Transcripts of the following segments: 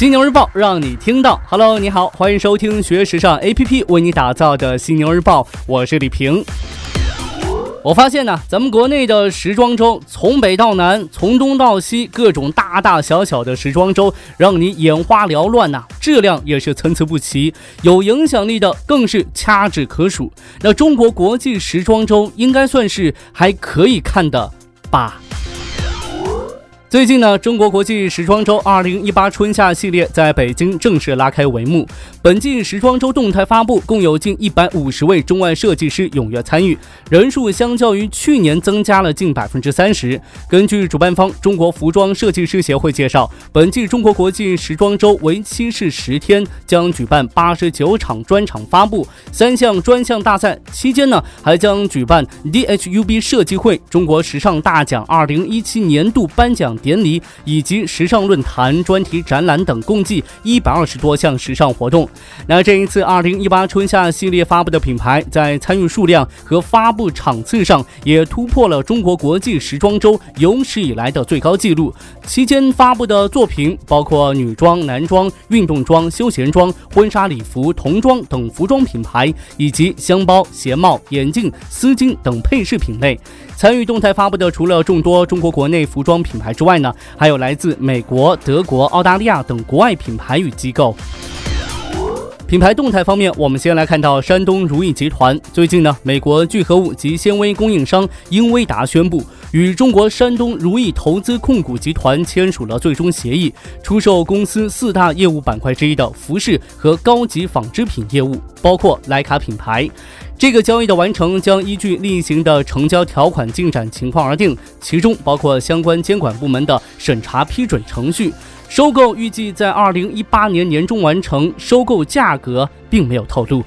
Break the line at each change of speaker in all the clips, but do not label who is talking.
犀牛日报让你听到。Hello，你好，欢迎收听学时尚 APP 为你打造的犀牛日报，我是李平。我发现呢，咱们国内的时装周从北到南，从东到西，各种大大小小的时装周，让你眼花缭乱呐，质量也是参差不齐，有影响力的更是掐指可数。那中国国际时装周应该算是还可以看的吧。最近呢，中国国际时装周二零一八春夏系列在北京正式拉开帷幕。本季时装周动态发布，共有近一百五十位中外设计师踊跃参与，人数相较于去年增加了近百分之三十。根据主办方中国服装设计师协会介绍，本季中国国际时装周为期是十天，将举办八十九场专场发布，三项专项大赛。期间呢，还将举办 DHUB 设计会、中国时尚大奖二零一七年度颁奖。典礼以及时尚论坛、专题展览等，共计一百二十多项时尚活动。那这一次二零一八春夏系列发布的品牌，在参与数量和发布场次上，也突破了中国国际时装周有史以来的最高纪录。期间发布的作品包括女装、男装、运动装、休闲装、婚纱礼服、童装等服装品牌，以及箱包、鞋帽、眼镜、丝巾等配饰品类。参与动态发布的，除了众多中国国内服装品牌之外呢，还有来自美国、德国、澳大利亚等国外品牌与机构。品牌动态方面，我们先来看到山东如意集团。最近呢，美国聚合物及纤维供应商英威达宣布，与中国山东如意投资控股集团签署了最终协议，出售公司四大业务板块之一的服饰和高级纺织品业务，包括徕卡品牌。这个交易的完成将依据例行的成交条款进展情况而定，其中包括相关监管部门的审查批准程序。收购预计在二零一八年年中完成，收购价格并没有透露。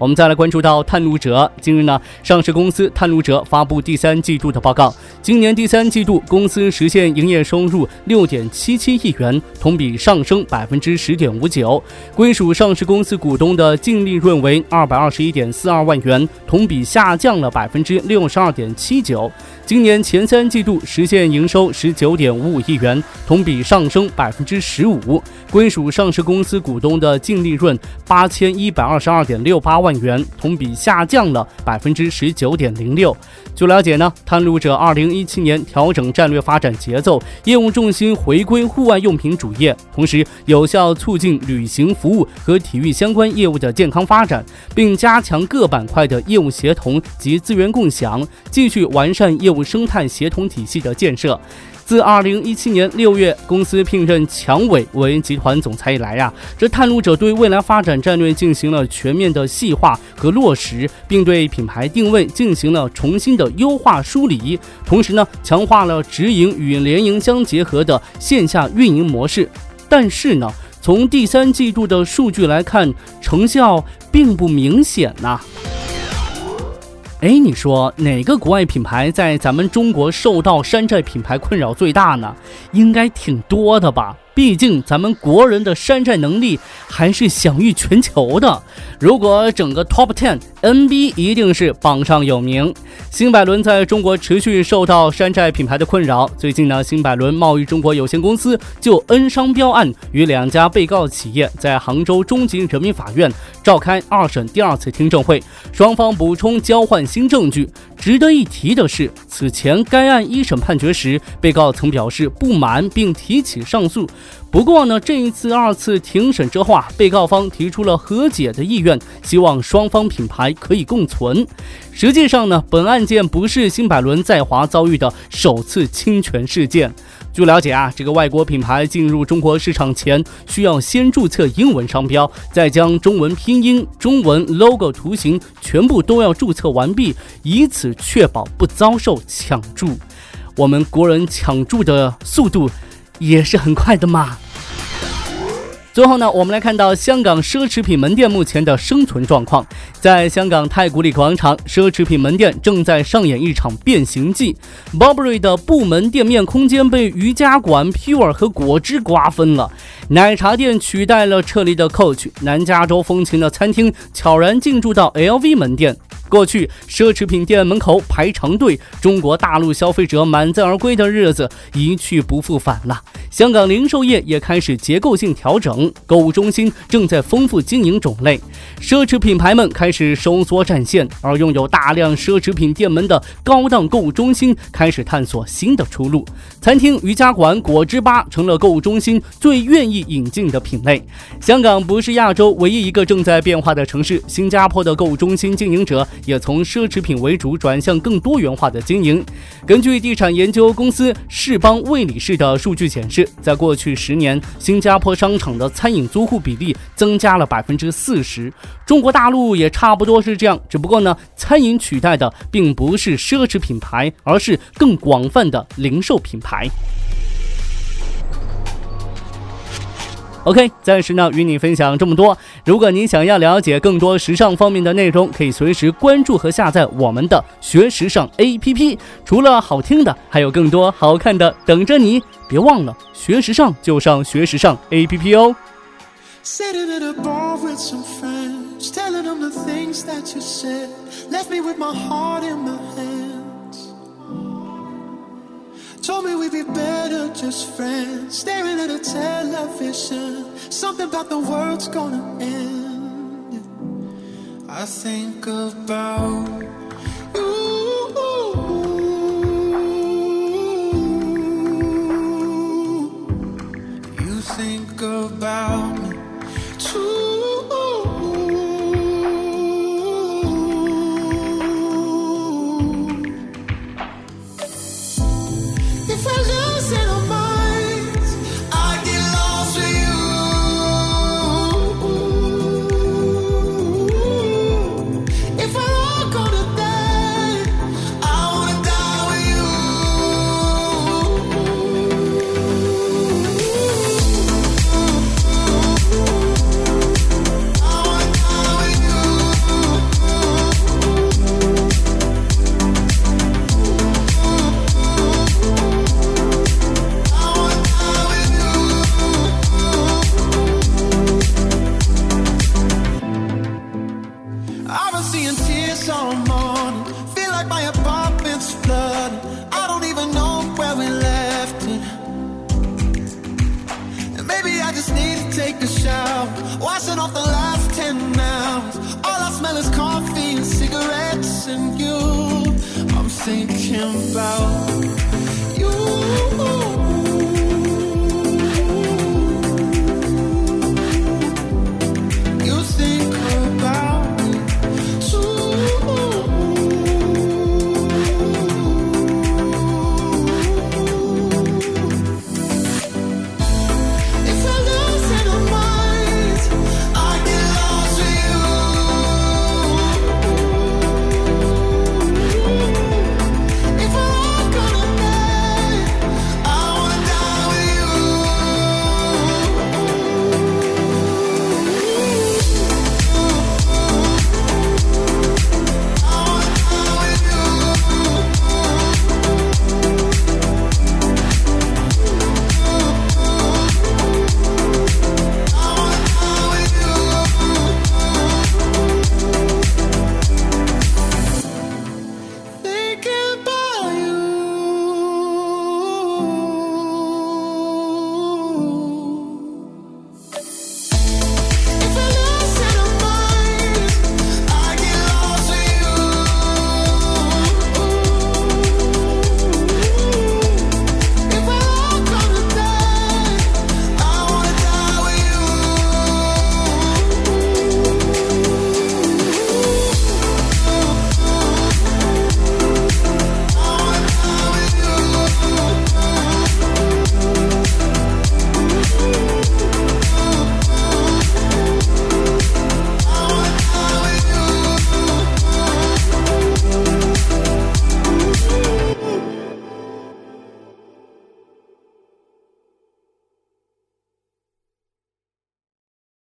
我们再来关注到探路者。近日呢，上市公司探路者发布第三季度的报告。今年第三季度，公司实现营业收入六点七七亿元，同比上升百分之十点五九。归属上市公司股东的净利润为二百二十一点四二万元，同比下降了百分之六十二点七九。今年前三季度实现营收十九点五五亿元，同比上升百分之十五。归属上市公司股东的净利润八千一百二十二点六八万。万元同比下降了百分之十九点零六。据了解呢，探路者二零一七年调整战略发展节奏，业务重心回归户外用品主业，同时有效促进旅行服务和体育相关业务的健康发展，并加强各板块的业务协同及资源共享，继续完善业务生态协同体系的建设。自二零一七年六月，公司聘任强伟为集团总裁以来呀，这探路者对未来发展战略进行了全面的细化和落实，并对品牌定位进行了重新的优化梳理，同时呢，强化了直营与联营相结合的线下运营模式。但是呢，从第三季度的数据来看，成效并不明显呐。哎，你说哪个国外品牌在咱们中国受到山寨品牌困扰最大呢？应该挺多的吧。毕竟咱们国人的山寨能力还是享誉全球的。如果整个 Top Ten，NB 一定是榜上有名。新百伦在中国持续受到山寨品牌的困扰。最近呢，新百伦贸易中国有限公司就 N 商标案与两家被告企业在杭州中级人民法院召开二审第二次听证会，双方补充交换新证据。值得一提的是，此前该案一审判决时，被告曾表示不满并提起上诉。不过呢，这一次二次庭审之后啊，被告方提出了和解的意愿，希望双方品牌可以共存。实际上呢，本案件不是新百伦在华遭遇的首次侵权事件。据了解啊，这个外国品牌进入中国市场前，需要先注册英文商标，再将中文拼音、中文 logo 图形全部都要注册完毕，以此确保不遭受抢注。我们国人抢注的速度。也是很快的嘛。最后呢，我们来看到香港奢侈品门店目前的生存状况。在香港太古里广场，奢侈品门店正在上演一场变形记。Burberry 的部门店面空间被瑜伽馆、Pure 和果汁瓜分了。奶茶店取代了撤离的 Coach。南加州风情的餐厅悄然进驻到 LV 门店。过去奢侈品店门口排长队，中国大陆消费者满载而归的日子一去不复返了。
香港零售业也开始结构性调整，购物中心正在丰富经营种类，奢侈品牌们开始收缩战线，而拥有大量奢侈品店门的高档购物中心开始探索新的出路。餐厅、瑜伽馆、果汁吧成了购物中心最愿意引进的品类。香港不是亚洲唯一一个正在变化的城市，新加坡的购物中心经营者也从奢侈品为主转向更多元化的经营。根据地产研究公司世邦魏理仕的数据显示。在过去十年，新加坡商场的餐饮租户比例增加了百分之四十。中国大陆也差不多是这样，只不过呢，餐饮取代的并不是奢侈品牌，而是更广泛的零售品牌。OK，暂时呢与你分享这么多。如果您想要了解更多时尚方面的内容，可以随时关注和下载我们的学时尚 APP。除了好听的，还有更多好看的等着你。别忘了学时尚就上学时尚 APP 哦。Sit it at a bar with some friends, telling them the things that you said, left me with my heart in my hand. Told me we'd be better just friends. Staring at a television. Something about the world's gonna end. I think about you. You think about missing you. I'm thinking about.